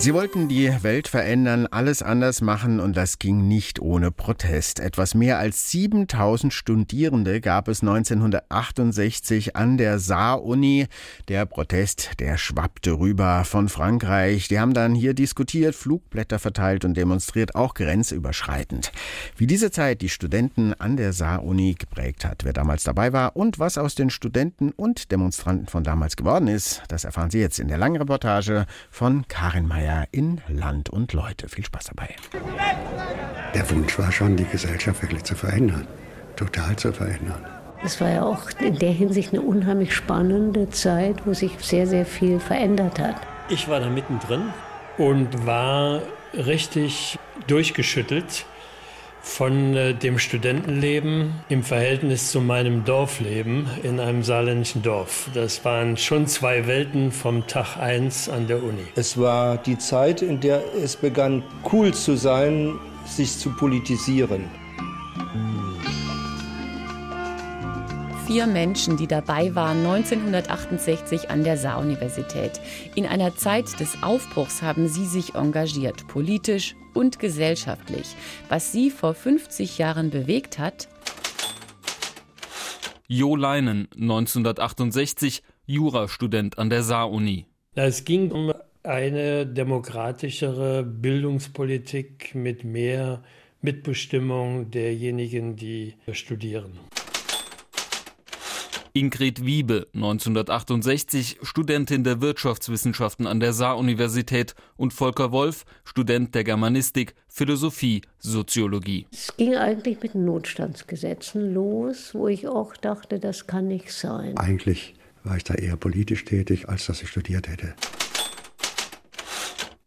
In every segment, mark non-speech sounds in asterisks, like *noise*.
Sie wollten die Welt verändern, alles anders machen und das ging nicht ohne Protest. Etwas mehr als 7000 Studierende gab es 1968 an der Saar-Uni. Der Protest, der schwappte rüber von Frankreich. Die haben dann hier diskutiert, Flugblätter verteilt und demonstriert, auch grenzüberschreitend. Wie diese Zeit die Studenten an der Saar-Uni geprägt hat, wer damals dabei war und was aus den Studenten und Demonstranten von damals geworden ist, das erfahren Sie jetzt in der langen Reportage von Karin Mayer in Land und Leute. Viel Spaß dabei. Der Wunsch war schon, die Gesellschaft wirklich zu verändern, total zu verändern. Es war ja auch in der Hinsicht eine unheimlich spannende Zeit, wo sich sehr, sehr viel verändert hat. Ich war da mittendrin und war richtig durchgeschüttelt von äh, dem Studentenleben im Verhältnis zu meinem Dorfleben in einem saarländischen Dorf. Das waren schon zwei Welten vom Tag 1 an der Uni. Es war die Zeit, in der es begann, cool zu sein, sich zu politisieren. vier Menschen, die dabei waren 1968 an der Saar-Universität. In einer Zeit des Aufbruchs haben sie sich engagiert, politisch und gesellschaftlich. Was sie vor 50 Jahren bewegt hat. Jo Leinen, 1968, Jurastudent an der Saar-Uni. Es ging um eine demokratischere Bildungspolitik mit mehr Mitbestimmung derjenigen, die studieren. Ingrid Wiebe, 1968, Studentin der Wirtschaftswissenschaften an der Saar-Universität und Volker Wolf, Student der Germanistik, Philosophie, Soziologie. Es ging eigentlich mit Notstandsgesetzen los, wo ich auch dachte, das kann nicht sein. Eigentlich war ich da eher politisch tätig, als dass ich studiert hätte.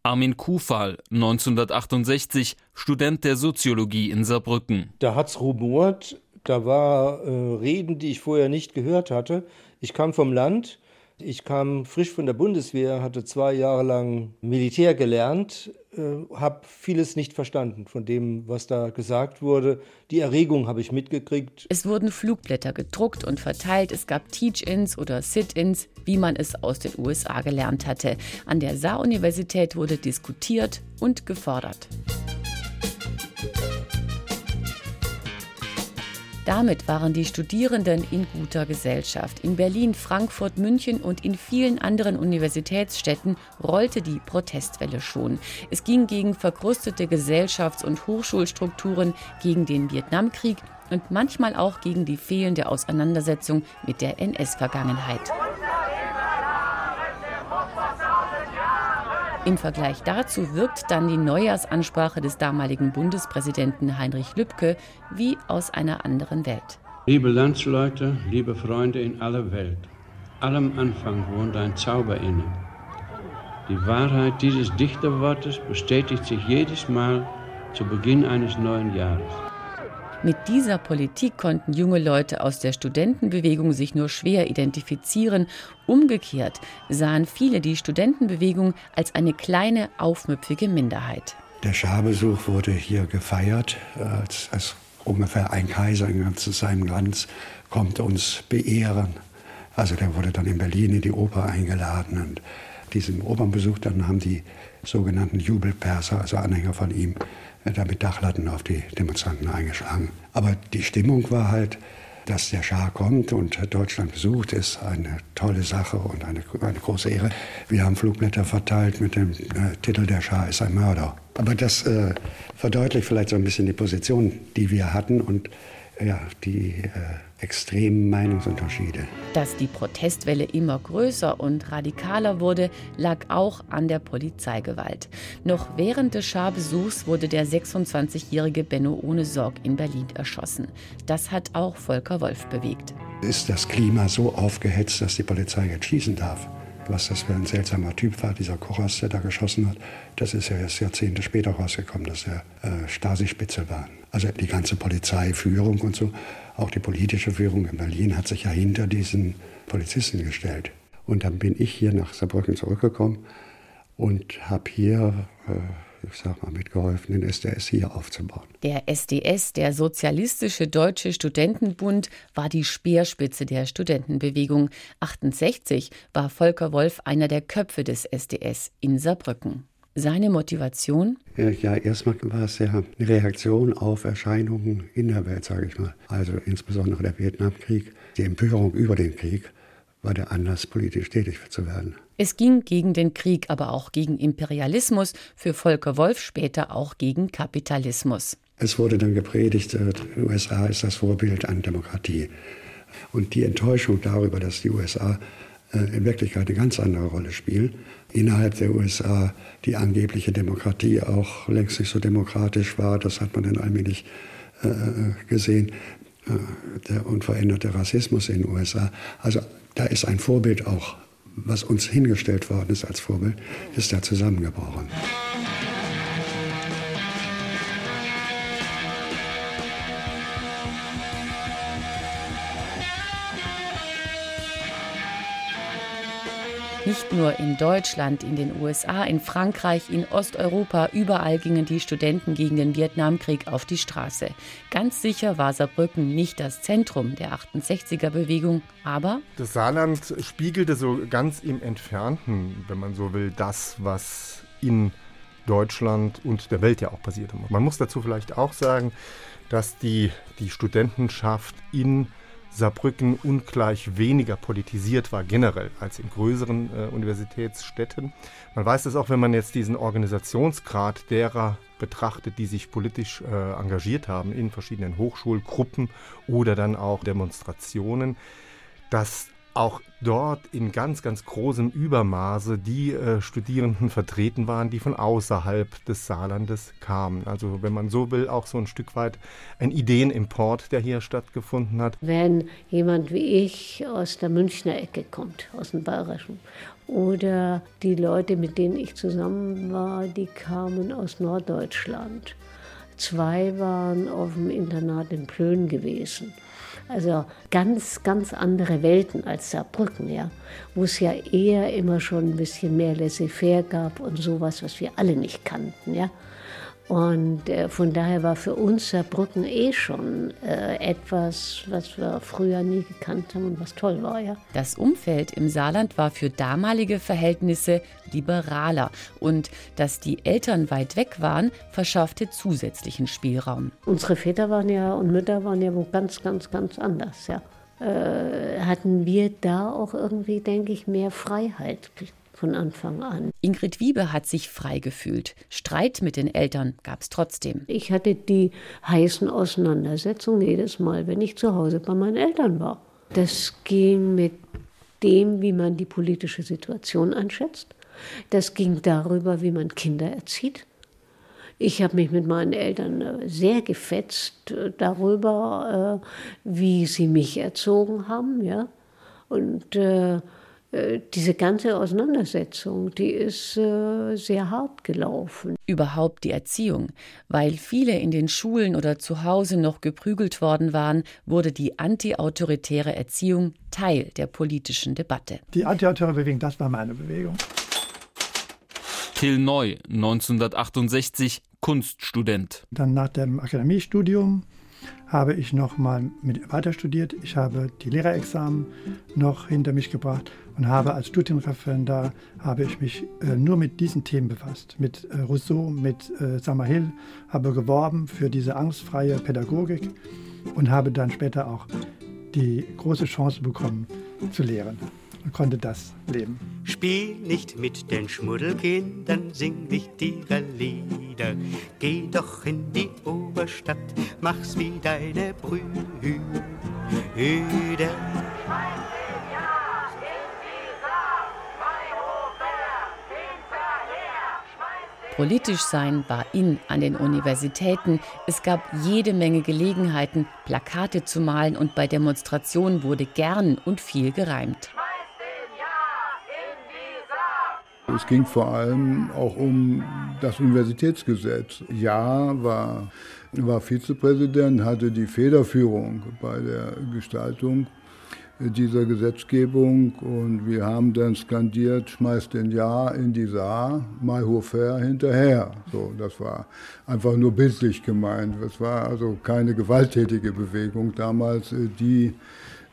Armin Kufal, 1968, Student der Soziologie in Saarbrücken. Da hat's rumort, da war äh, Reden, die ich vorher nicht gehört hatte. Ich kam vom Land, ich kam frisch von der Bundeswehr, hatte zwei Jahre lang Militär gelernt, äh, habe vieles nicht verstanden von dem, was da gesagt wurde. Die Erregung habe ich mitgekriegt. Es wurden Flugblätter gedruckt und verteilt. Es gab Teach-ins oder Sit-ins, wie man es aus den USA gelernt hatte. An der Saar-Universität wurde diskutiert und gefordert. Damit waren die Studierenden in guter Gesellschaft. In Berlin, Frankfurt, München und in vielen anderen Universitätsstädten rollte die Protestwelle schon. Es ging gegen verkrustete Gesellschafts- und Hochschulstrukturen, gegen den Vietnamkrieg und manchmal auch gegen die fehlende Auseinandersetzung mit der NS-Vergangenheit. Im Vergleich dazu wirkt dann die Neujahrsansprache des damaligen Bundespräsidenten Heinrich Lübke wie aus einer anderen Welt. Liebe Landsleute, liebe Freunde in aller Welt, allem Anfang wohnt ein Zauber inne. Die Wahrheit dieses Dichterwortes bestätigt sich jedes Mal zu Beginn eines neuen Jahres. Mit dieser Politik konnten junge Leute aus der Studentenbewegung sich nur schwer identifizieren. Umgekehrt sahen viele die Studentenbewegung als eine kleine, aufmüpfige Minderheit. Der Scharbesuch wurde hier gefeiert, als, als ungefähr ein Kaiser zu seinem Glanz kommt uns beehren. Also der wurde dann in Berlin in die Oper eingeladen und diesen Opernbesuch dann haben die sogenannten Jubelperser, also Anhänger von ihm, da mit Dachlatten auf die Demonstranten eingeschlagen. Aber die Stimmung war halt, dass der Schah kommt und Deutschland besucht, ist eine tolle Sache und eine, eine große Ehre. Wir haben Flugblätter verteilt mit dem äh, Titel Der Schah ist ein Mörder. Aber das äh, verdeutlicht vielleicht so ein bisschen die Position, die wir hatten und ja, die äh, extremen Meinungsunterschiede. Dass die Protestwelle immer größer und radikaler wurde, lag auch an der Polizeigewalt. Noch während des Scharbesuchs wurde der 26-jährige Benno ohne Sorg in Berlin erschossen. Das hat auch Volker Wolf bewegt. Ist das Klima so aufgehetzt, dass die Polizei jetzt schießen darf? Was das für ein seltsamer Typ war, dieser Kochers, der da geschossen hat, das ist ja erst Jahrzehnte später rausgekommen, dass er äh, Stasi-Spitze war. Also die ganze Polizeiführung und so, auch die politische Führung in Berlin hat sich ja hinter diesen Polizisten gestellt. Und dann bin ich hier nach Saarbrücken zurückgekommen und habe hier äh, ich sag mal, mitgeholfen, den SDS hier aufzubauen. Der SDS, der Sozialistische Deutsche Studentenbund, war die Speerspitze der Studentenbewegung. 68 war Volker Wolf einer der Köpfe des SDS in Saarbrücken. Seine Motivation? Ja, erstmal war es ja eine Reaktion auf Erscheinungen in der Welt, sage ich mal. Also insbesondere der Vietnamkrieg, die Empörung über den Krieg war der Anlass, politisch tätig zu werden. Es ging gegen den Krieg, aber auch gegen Imperialismus, für Volker Wolf später auch gegen Kapitalismus. Es wurde dann gepredigt, äh, die USA ist das Vorbild an Demokratie. Und die Enttäuschung darüber, dass die USA äh, in Wirklichkeit eine ganz andere Rolle spielen, innerhalb der USA die angebliche Demokratie auch längst nicht so demokratisch war, das hat man dann allmählich äh, gesehen, der unveränderte Rassismus in den USA. Also da ist ein Vorbild auch, was uns hingestellt worden ist als Vorbild, ist da zusammengebrochen. Nicht nur in Deutschland, in den USA, in Frankreich, in Osteuropa, überall gingen die Studenten gegen den Vietnamkrieg auf die Straße. Ganz sicher war Saarbrücken nicht das Zentrum der 68er-Bewegung, aber. Das Saarland spiegelte so ganz im Entfernten, wenn man so will, das, was in Deutschland und der Welt ja auch passierte. Man muss dazu vielleicht auch sagen, dass die, die Studentenschaft in Saarbrücken ungleich weniger politisiert war generell als in größeren äh, Universitätsstädten. Man weiß das auch, wenn man jetzt diesen Organisationsgrad derer betrachtet, die sich politisch äh, engagiert haben in verschiedenen Hochschulgruppen oder dann auch Demonstrationen, dass auch dort in ganz, ganz großem Übermaße die äh, Studierenden vertreten waren, die von außerhalb des Saarlandes kamen. Also wenn man so will, auch so ein Stück weit ein Ideenimport, der hier stattgefunden hat. Wenn jemand wie ich aus der Münchner Ecke kommt, aus dem Bayerischen, oder die Leute, mit denen ich zusammen war, die kamen aus Norddeutschland. Zwei waren auf dem Internat in Plön gewesen. Also ganz, ganz andere Welten als Saarbrücken, ja, wo es ja eher immer schon ein bisschen mehr laissez-faire gab und sowas, was wir alle nicht kannten, ja. Und äh, von daher war für uns Saarbrücken eh schon äh, etwas, was wir früher nie gekannt haben und was toll war. Ja. Das Umfeld im Saarland war für damalige Verhältnisse liberaler und dass die Eltern weit weg waren, verschaffte zusätzlichen Spielraum. Unsere Väter waren ja und Mütter waren ja wo ganz, ganz, ganz anders. Ja. Äh, hatten wir da auch irgendwie, denke ich, mehr Freiheit von Anfang an. Ingrid Wiebe hat sich frei gefühlt. Streit mit den Eltern gab es trotzdem. Ich hatte die heißen Auseinandersetzungen jedes Mal, wenn ich zu Hause bei meinen Eltern war. Das ging mit dem, wie man die politische Situation einschätzt. Das ging darüber, wie man Kinder erzieht. Ich habe mich mit meinen Eltern äh, sehr gefetzt äh, darüber, äh, wie sie mich erzogen haben, ja. Und diese ganze Auseinandersetzung, die ist äh, sehr hart gelaufen. Überhaupt die Erziehung. Weil viele in den Schulen oder zu Hause noch geprügelt worden waren, wurde die antiautoritäre Erziehung Teil der politischen Debatte. Die antiautoritäre Bewegung, das war meine Bewegung. Till Neu, 1968, Kunststudent. Dann nach dem Akademiestudium habe ich noch mal mit weiter studiert. Ich habe die Lehrerexamen noch hinter mich gebracht und habe als Studienreferendar habe ich mich äh, nur mit diesen Themen befasst. Mit äh, Rousseau, mit äh, Summerhill, habe geworben für diese angstfreie Pädagogik und habe dann später auch die große Chance bekommen zu lehren und konnte das leben. Spiel nicht mit den Schmuddelkindern, sing nicht ihre Lieder. Geh doch in die Oberstadt, mach's wie deine Brüder. Politisch sein war in an den Universitäten. Es gab jede Menge Gelegenheiten, Plakate zu malen und bei Demonstrationen wurde gern und viel gereimt. Es ging vor allem auch um das Universitätsgesetz. Ja war, war Vizepräsident, hatte die Federführung bei der Gestaltung dieser Gesetzgebung und wir haben dann skandiert, schmeißt den Ja in die Saar, Mai Hofer hinterher. So, das war einfach nur bildlich gemeint. Es war also keine gewalttätige Bewegung damals. Die äh,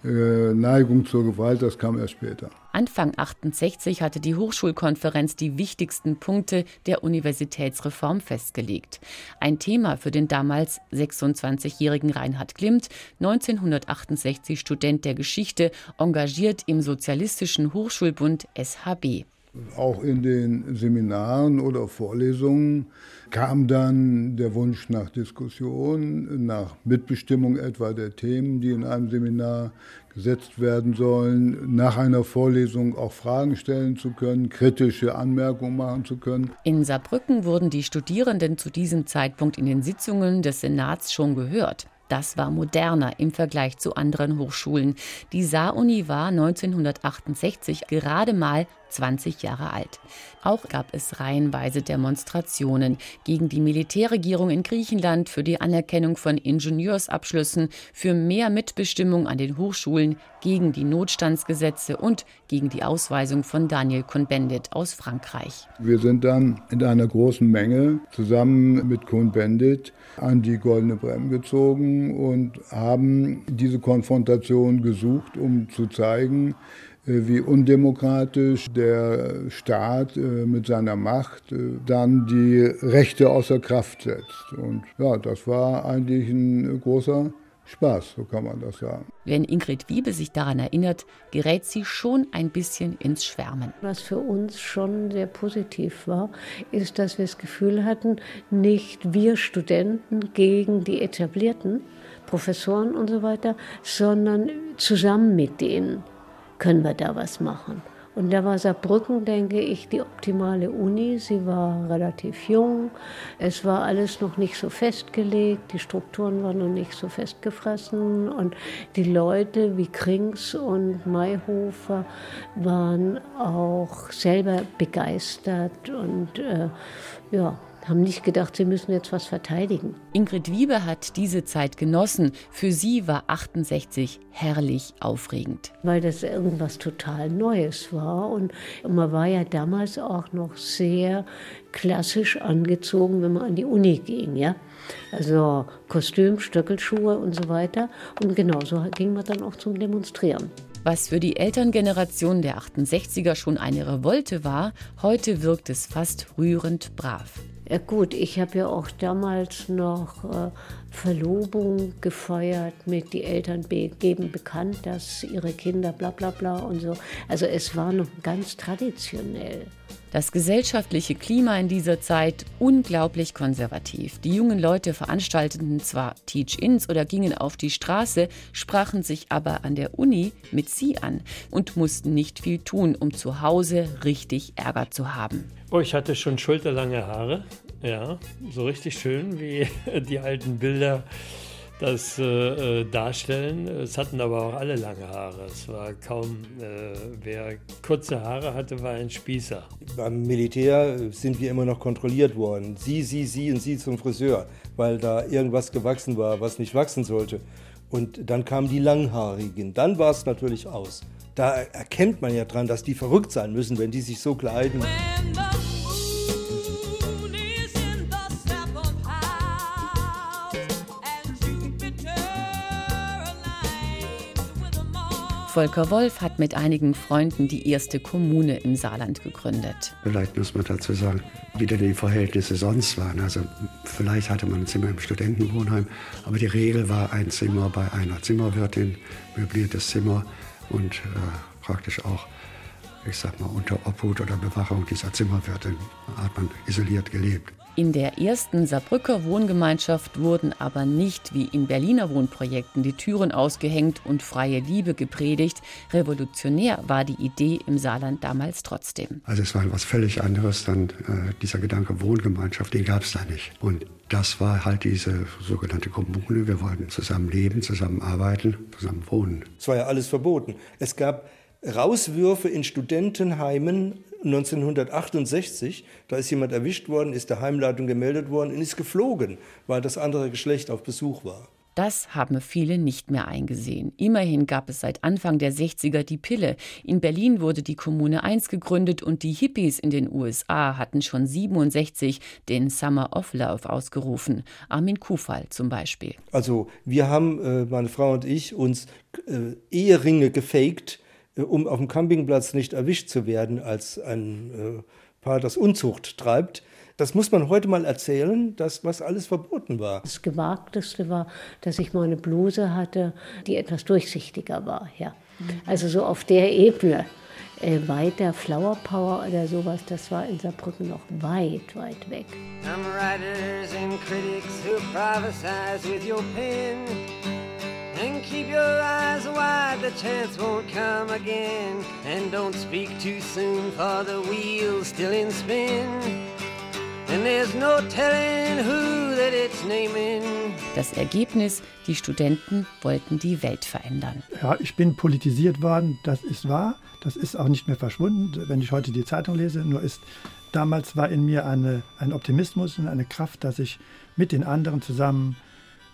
Neigung zur Gewalt, das kam erst später. Anfang 68 hatte die Hochschulkonferenz die wichtigsten Punkte der Universitätsreform festgelegt. Ein Thema für den damals 26-jährigen Reinhard Klimt, 1968 Student der Geschichte, engagiert im Sozialistischen Hochschulbund SHB. Auch in den Seminaren oder Vorlesungen kam dann der Wunsch nach Diskussion, nach Mitbestimmung etwa der Themen, die in einem Seminar gesetzt werden sollen, nach einer Vorlesung auch Fragen stellen zu können, kritische Anmerkungen machen zu können. In Saarbrücken wurden die Studierenden zu diesem Zeitpunkt in den Sitzungen des Senats schon gehört. Das war moderner im Vergleich zu anderen Hochschulen. Die Saar-Uni war 1968 gerade mal 20 Jahre alt. Auch gab es reihenweise Demonstrationen gegen die Militärregierung in Griechenland, für die Anerkennung von Ingenieursabschlüssen, für mehr Mitbestimmung an den Hochschulen, gegen die Notstandsgesetze und gegen die Ausweisung von Daniel Cohn-Bendit aus Frankreich. Wir sind dann in einer großen Menge zusammen mit Cohn-Bendit an die Goldene Bremse gezogen und haben diese Konfrontation gesucht, um zu zeigen, äh, wie undemokratisch der Staat äh, mit seiner Macht äh, dann die Rechte außer Kraft setzt. Und ja, das war eigentlich ein großer Spaß, so kann man das sagen. Wenn Ingrid Wiebe sich daran erinnert, gerät sie schon ein bisschen ins Schwärmen. Was für uns schon sehr positiv war, ist, dass wir das Gefühl hatten, nicht wir Studenten gegen die etablierten Professoren und so weiter, sondern zusammen mit denen können wir da was machen. Und da war Saarbrücken, denke ich, die optimale Uni. Sie war relativ jung. Es war alles noch nicht so festgelegt. Die Strukturen waren noch nicht so festgefressen. Und die Leute wie Krings und Mayhofer waren auch selber begeistert und äh, ja, haben nicht gedacht, sie müssen jetzt was verteidigen. Ingrid Wiebe hat diese Zeit genossen. Für sie war 68 herrlich aufregend. Weil das irgendwas total Neues war. Und man war ja damals auch noch sehr klassisch angezogen, wenn man an die Uni ging. Ja? Also Kostüm, Stöckelschuhe und so weiter. Und genauso ging man dann auch zum Demonstrieren. Was für die Elterngeneration der 68er schon eine Revolte war, heute wirkt es fast rührend brav. Ja gut, ich habe ja auch damals noch äh, Verlobung gefeiert mit die Eltern geben bekannt, dass ihre Kinder bla bla bla und so. Also es war noch ganz traditionell. Das gesellschaftliche Klima in dieser Zeit unglaublich konservativ. Die jungen Leute veranstalteten zwar Teach-ins oder gingen auf die Straße, sprachen sich aber an der Uni mit sie an und mussten nicht viel tun, um zu Hause richtig Ärger zu haben. Oh, ich hatte schon schulterlange Haare, ja, so richtig schön, wie *laughs* die alten Bilder das äh, äh, darstellen. Es hatten aber auch alle lange Haare. Es war kaum, äh, wer kurze Haare hatte, war ein Spießer. Beim Militär sind wir immer noch kontrolliert worden. Sie, sie, sie und sie zum Friseur, weil da irgendwas gewachsen war, was nicht wachsen sollte. Und dann kamen die Langhaarigen. Dann war es natürlich aus. Da erkennt man ja dran, dass die verrückt sein müssen, wenn die sich so kleiden. Volker Wolf hat mit einigen Freunden die erste Kommune im Saarland gegründet. Vielleicht muss man dazu sagen, wie denn die Verhältnisse sonst waren. Also vielleicht hatte man ein Zimmer im Studentenwohnheim, aber die Regel war ein Zimmer bei einer Zimmerwirtin, möbliertes Zimmer und äh, praktisch auch ich sag mal, unter Obhut oder Bewachung dieser Zimmerwirtin hat man isoliert gelebt. In der ersten Saarbrücker Wohngemeinschaft wurden aber nicht wie in Berliner Wohnprojekten die Türen ausgehängt und freie Liebe gepredigt. Revolutionär war die Idee im Saarland damals trotzdem. Also es war etwas völlig anderes, dann äh, dieser Gedanke Wohngemeinschaft, den gab es da nicht. Und das war halt diese sogenannte Kommune. Wir wollten zusammen leben, zusammen arbeiten, zusammen wohnen. Es war ja alles verboten. Es gab Rauswürfe in Studentenheimen 1968. Da ist jemand erwischt worden, ist der Heimleitung gemeldet worden und ist geflogen, weil das andere Geschlecht auf Besuch war. Das haben viele nicht mehr eingesehen. Immerhin gab es seit Anfang der 60er die Pille. In Berlin wurde die Kommune 1 gegründet und die Hippies in den USA hatten schon 67 den Summer of Love ausgerufen. Armin Kufall zum Beispiel. Also wir haben, äh, meine Frau und ich, uns äh, Eheringe gefaked, um auf dem Campingplatz nicht erwischt zu werden als ein Paar, das Unzucht treibt. Das muss man heute mal erzählen, dass was alles verboten war. Das Gewagteste war, dass ich mal eine Bluse hatte, die etwas durchsichtiger war. Ja. Also so auf der Ebene. Äh, weiter Flower Power oder sowas, das war in Saarbrücken noch weit, weit weg. Some writers and critics who prophesize with your pen And keep your eyes wide, the chance won't come again And don't speak too soon, for the wheel's still in spin Das Ergebnis, die Studenten wollten die Welt verändern. Ja, ich bin politisiert worden, das ist wahr. Das ist auch nicht mehr verschwunden, wenn ich heute die Zeitung lese. Nur ist, damals war in mir eine, ein Optimismus und eine Kraft, dass ich mit den anderen zusammen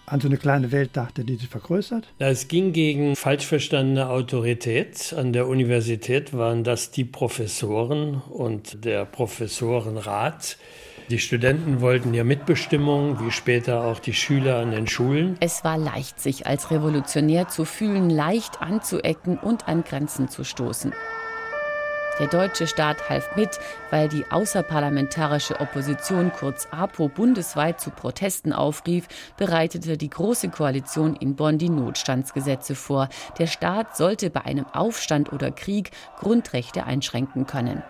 an so eine kleine Welt dachte, die sich vergrößert? Es ging gegen falsch verstandene Autorität. An der Universität waren das die Professoren und der Professorenrat, die Studenten wollten ja Mitbestimmung, wie später auch die Schüler an den Schulen. Es war leicht, sich als revolutionär zu fühlen, leicht anzuecken und an Grenzen zu stoßen. Der deutsche Staat half mit, weil die außerparlamentarische Opposition kurz APO bundesweit zu Protesten aufrief, bereitete die Große Koalition in Bonn die Notstandsgesetze vor. Der Staat sollte bei einem Aufstand oder Krieg Grundrechte einschränken können.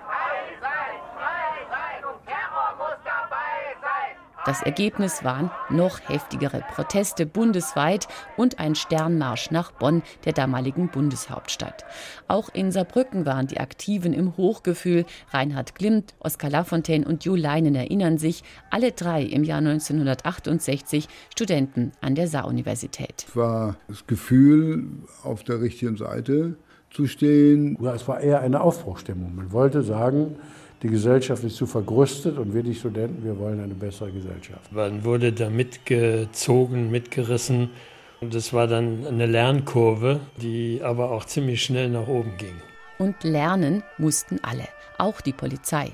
Das Ergebnis waren noch heftigere Proteste bundesweit und ein Sternmarsch nach Bonn, der damaligen Bundeshauptstadt. Auch in Saarbrücken waren die Aktiven im Hochgefühl. Reinhard Klimt, Oskar Lafontaine und Jo Leinen erinnern sich, alle drei im Jahr 1968 Studenten an der Saaruniversität. Es war das Gefühl, auf der richtigen Seite zu stehen. Ja, es war eher eine Aufbruchstimmung. Man wollte sagen, die Gesellschaft ist zu vergrößert und wir die Studenten, wir wollen eine bessere Gesellschaft. Man wurde da mitgezogen, mitgerissen und es war dann eine Lernkurve, die aber auch ziemlich schnell nach oben ging. Und lernen mussten alle, auch die Polizei.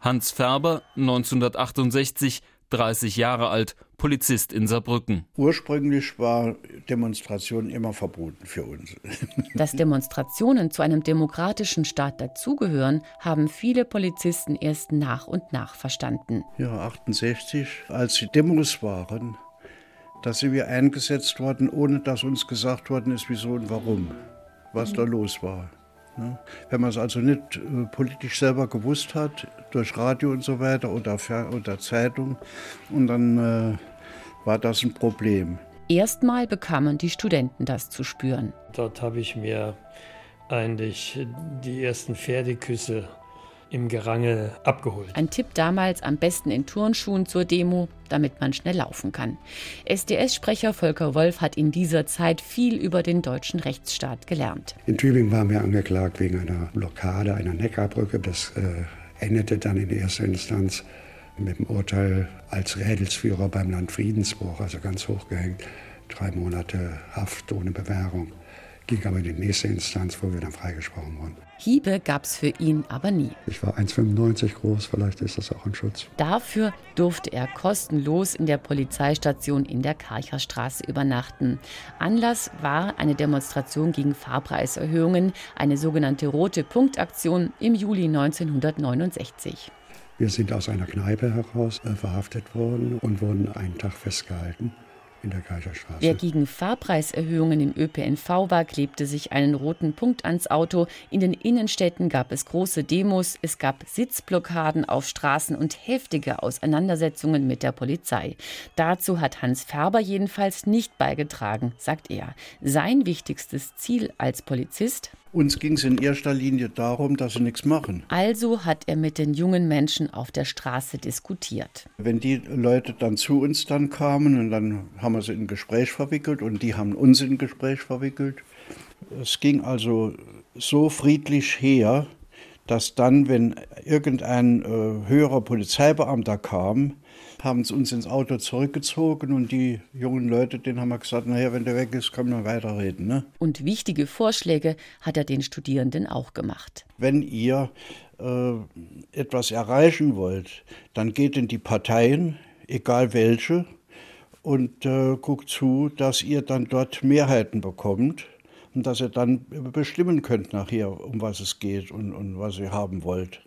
Hans Färber, 1968, 30 Jahre alt, Polizist in Saarbrücken. Ursprünglich war Demonstration immer verboten für uns. *laughs* Dass Demonstrationen zu einem demokratischen Staat dazugehören, haben viele Polizisten erst nach und nach verstanden. Ja, 68, als die Demos waren, da sind wir eingesetzt worden, ohne dass uns gesagt worden ist, wieso und warum, was da los war. Ne? Wenn man es also nicht äh, politisch selber gewusst hat, durch Radio und so weiter oder, oder Zeitung, und dann äh, war das ein Problem. Erstmal bekamen die Studenten das zu spüren. Dort habe ich mir eigentlich die ersten Pferdeküsse im Gerangel abgeholt. Ein Tipp damals am besten in Turnschuhen zur Demo, damit man schnell laufen kann. SDS-Sprecher Volker Wolf hat in dieser Zeit viel über den deutschen Rechtsstaat gelernt. In Tübingen waren wir angeklagt wegen einer Blockade einer Neckarbrücke. Das äh, endete dann in erster Instanz mit dem Urteil als Rädelsführer beim Landfriedensbruch, also ganz hochgehängt. Drei Monate Haft ohne Bewährung ging aber in die nächste Instanz, wo wir dann freigesprochen wurden. Hiebe gab es für ihn aber nie. Ich war 1,95 groß, vielleicht ist das auch ein Schutz. Dafür durfte er kostenlos in der Polizeistation in der Karcherstraße übernachten. Anlass war eine Demonstration gegen Fahrpreiserhöhungen, eine sogenannte Rote Punktaktion im Juli 1969. Wir sind aus einer Kneipe heraus äh, verhaftet worden und wurden einen Tag festgehalten in der Kaiserstraße. Wer gegen Fahrpreiserhöhungen im ÖPNV war, klebte sich einen roten Punkt ans Auto. In den Innenstädten gab es große Demos, es gab Sitzblockaden auf Straßen und heftige Auseinandersetzungen mit der Polizei. Dazu hat Hans Färber jedenfalls nicht beigetragen, sagt er. Sein wichtigstes Ziel als Polizist uns ging es in erster Linie darum, dass sie nichts machen. Also hat er mit den jungen Menschen auf der Straße diskutiert. Wenn die Leute dann zu uns dann kamen und dann haben wir sie in ein Gespräch verwickelt und die haben uns in ein Gespräch verwickelt. Es ging also so friedlich her, dass dann, wenn irgendein äh, höherer Polizeibeamter kam, haben uns ins Auto zurückgezogen und die jungen Leute, denen haben wir gesagt, naja, wenn der weg ist, können wir weiterreden. Ne? Und wichtige Vorschläge hat er den Studierenden auch gemacht. Wenn ihr äh, etwas erreichen wollt, dann geht in die Parteien, egal welche, und äh, guckt zu, dass ihr dann dort Mehrheiten bekommt und dass ihr dann bestimmen könnt nachher, um was es geht und, und was ihr haben wollt.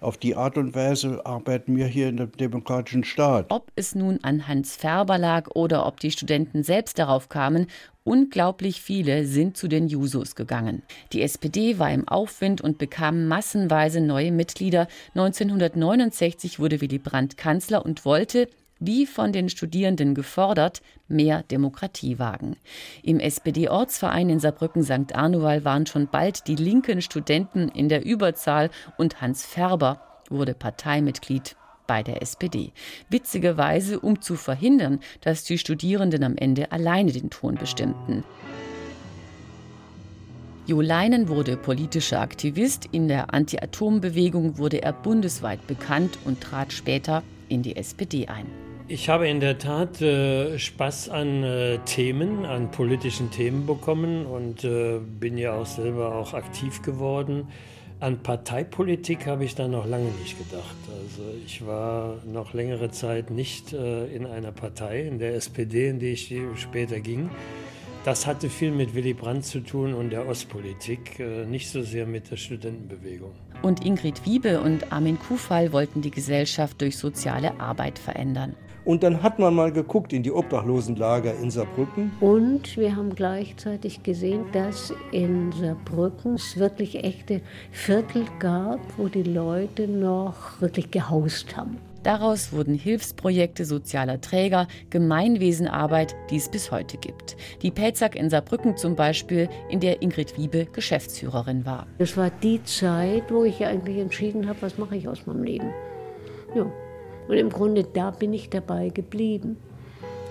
Auf die Art und Weise arbeiten wir hier in dem demokratischen Staat. Ob es nun an Hans Färber lag oder ob die Studenten selbst darauf kamen, unglaublich viele sind zu den Jusos gegangen. Die SPD war im Aufwind und bekam massenweise neue Mitglieder. 1969 wurde Willy Brandt Kanzler und wollte, wie von den Studierenden gefordert, mehr Demokratie wagen. Im SPD-Ortsverein in Saarbrücken-St. Arnowal waren schon bald die linken Studenten in der Überzahl und Hans Färber wurde Parteimitglied bei der SPD. Witzigerweise, um zu verhindern, dass die Studierenden am Ende alleine den Ton bestimmten. Jo Leinen wurde politischer Aktivist. In der Anti-Atom-Bewegung wurde er bundesweit bekannt und trat später in die SPD ein. Ich habe in der Tat äh, Spaß an äh, Themen, an politischen Themen bekommen und äh, bin ja auch selber auch aktiv geworden. An Parteipolitik habe ich da noch lange nicht gedacht. Also ich war noch längere Zeit nicht äh, in einer Partei, in der SPD, in die ich später ging. Das hatte viel mit Willy Brandt zu tun und der Ostpolitik, äh, nicht so sehr mit der Studentenbewegung. Und Ingrid Wiebe und Armin Kufall wollten die Gesellschaft durch soziale Arbeit verändern. Und dann hat man mal geguckt in die Obdachlosenlager in Saarbrücken. Und wir haben gleichzeitig gesehen, dass in Saarbrücken es wirklich echte Viertel gab, wo die Leute noch wirklich gehaust haben. Daraus wurden Hilfsprojekte sozialer Träger, Gemeinwesenarbeit, die es bis heute gibt. Die Pelzack in Saarbrücken zum Beispiel, in der Ingrid Wiebe Geschäftsführerin war. Das war die Zeit, wo ich eigentlich entschieden habe, was mache ich aus meinem Leben. Ja, und im Grunde, da bin ich dabei geblieben.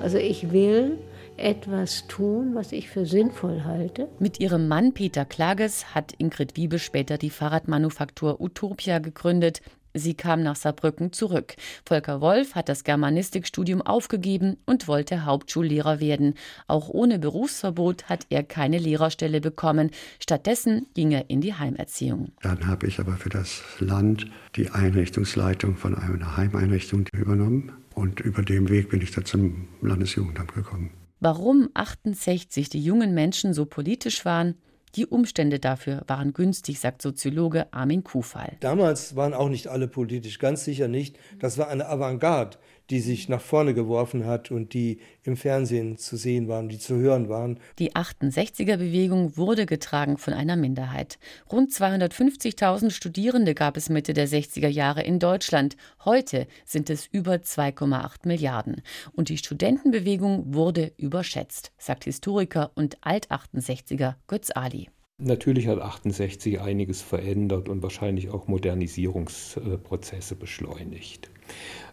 Also ich will etwas tun, was ich für sinnvoll halte. Mit ihrem Mann Peter Klages hat Ingrid Wiebe später die Fahrradmanufaktur Utopia gegründet, Sie kam nach Saarbrücken zurück. Volker Wolf hat das Germanistikstudium aufgegeben und wollte Hauptschullehrer werden. Auch ohne Berufsverbot hat er keine Lehrerstelle bekommen. Stattdessen ging er in die Heimerziehung. Dann habe ich aber für das Land die Einrichtungsleitung von einer Heimeinrichtung übernommen. Und über den Weg bin ich dann zum Landesjugendamt gekommen. Warum 68 die jungen Menschen so politisch waren, die Umstände dafür waren günstig, sagt Soziologe Armin Kufall. Damals waren auch nicht alle politisch, ganz sicher nicht. Das war eine Avantgarde, die sich nach vorne geworfen hat und die im Fernsehen zu sehen waren, die zu hören waren. Die 68er-Bewegung wurde getragen von einer Minderheit. Rund 250.000 Studierende gab es Mitte der 60er Jahre in Deutschland. Heute sind es über 2,8 Milliarden. Und die Studentenbewegung wurde überschätzt, sagt Historiker und Alt-68er Götz Ali. Natürlich hat 68 einiges verändert und wahrscheinlich auch Modernisierungsprozesse beschleunigt.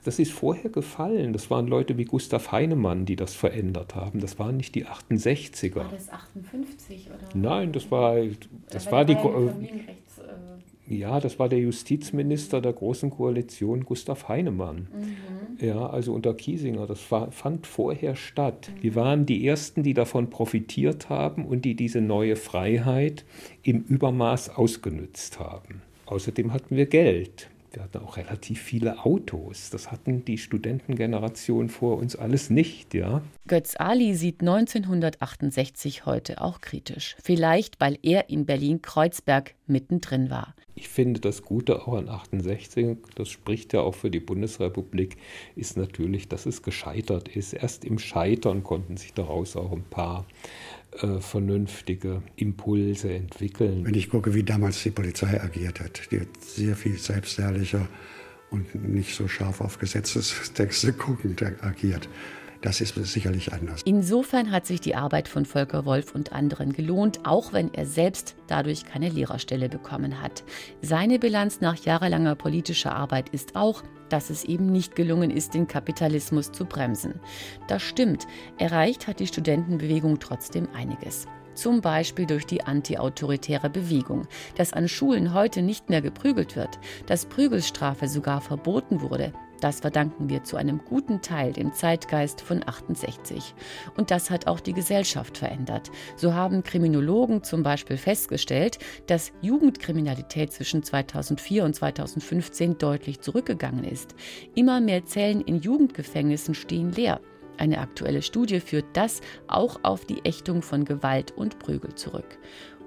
Das ist vorher gefallen. Das waren Leute wie Gustav Heinemann, die das verändert haben. Das waren nicht die 68er. War das 58 oder? Nein, das war das war die ja, das war der Justizminister der Großen Koalition, Gustav Heinemann. Mhm. Ja, also unter Kiesinger. Das war, fand vorher statt. Mhm. Die waren die Ersten, die davon profitiert haben und die diese neue Freiheit im Übermaß ausgenutzt haben. Außerdem hatten wir Geld. Wir hatten auch relativ viele Autos. Das hatten die Studentengeneration vor uns alles nicht, ja. Götz Ali sieht 1968 heute auch kritisch. Vielleicht, weil er in Berlin-Kreuzberg mittendrin war. Ich finde, das Gute auch an 68, das spricht ja auch für die Bundesrepublik, ist natürlich, dass es gescheitert ist. Erst im Scheitern konnten sich daraus auch ein paar äh, vernünftige Impulse entwickeln. Wenn ich gucke, wie damals die Polizei agiert hat, die hat sehr viel selbstherrlicher und nicht so scharf auf Gesetzestexte guckend agiert. Das ist sicherlich anders. Insofern hat sich die Arbeit von Volker Wolf und anderen gelohnt, auch wenn er selbst dadurch keine Lehrerstelle bekommen hat. Seine Bilanz nach jahrelanger politischer Arbeit ist auch, dass es eben nicht gelungen ist, den Kapitalismus zu bremsen. Das stimmt. Erreicht hat die Studentenbewegung trotzdem einiges zum Beispiel durch die antiautoritäre Bewegung, dass an Schulen heute nicht mehr geprügelt wird, dass Prügelstrafe sogar verboten wurde, Das verdanken wir zu einem guten Teil dem Zeitgeist von 68. Und das hat auch die Gesellschaft verändert. So haben Kriminologen zum Beispiel festgestellt, dass Jugendkriminalität zwischen 2004 und 2015 deutlich zurückgegangen ist. Immer mehr Zellen in Jugendgefängnissen stehen leer. Eine aktuelle Studie führt das auch auf die Ächtung von Gewalt und Prügel zurück.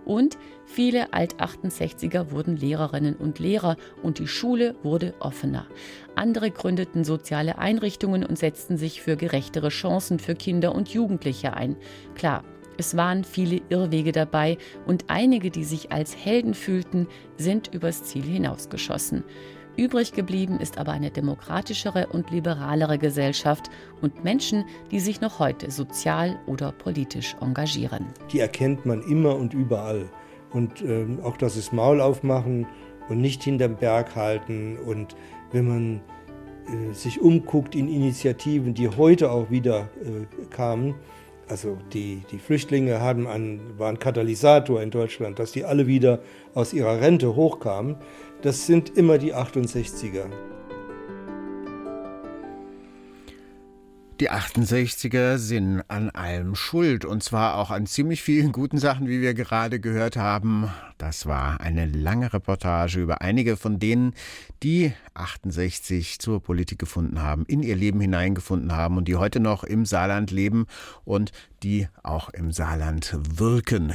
Und viele Alt-68er wurden Lehrerinnen und Lehrer und die Schule wurde offener. Andere gründeten soziale Einrichtungen und setzten sich für gerechtere Chancen für Kinder und Jugendliche ein. Klar, es waren viele Irrwege dabei und einige, die sich als Helden fühlten, sind übers Ziel hinausgeschossen. Übrig geblieben ist aber eine demokratischere und liberalere Gesellschaft und Menschen, die sich noch heute sozial oder politisch engagieren. Die erkennt man immer und überall. Und äh, auch das Maul aufmachen und nicht hinterm Berg halten. Und wenn man äh, sich umguckt in Initiativen, die heute auch wieder äh, kamen, also die, die Flüchtlinge haben einen, waren Katalysator in Deutschland, dass die alle wieder aus ihrer Rente hochkamen das sind immer die 68er. Die 68er sind an allem schuld und zwar auch an ziemlich vielen guten Sachen, wie wir gerade gehört haben. Das war eine lange Reportage über einige von denen, die 68 zur Politik gefunden haben, in ihr Leben hineingefunden haben und die heute noch im Saarland leben und die auch im Saarland wirken.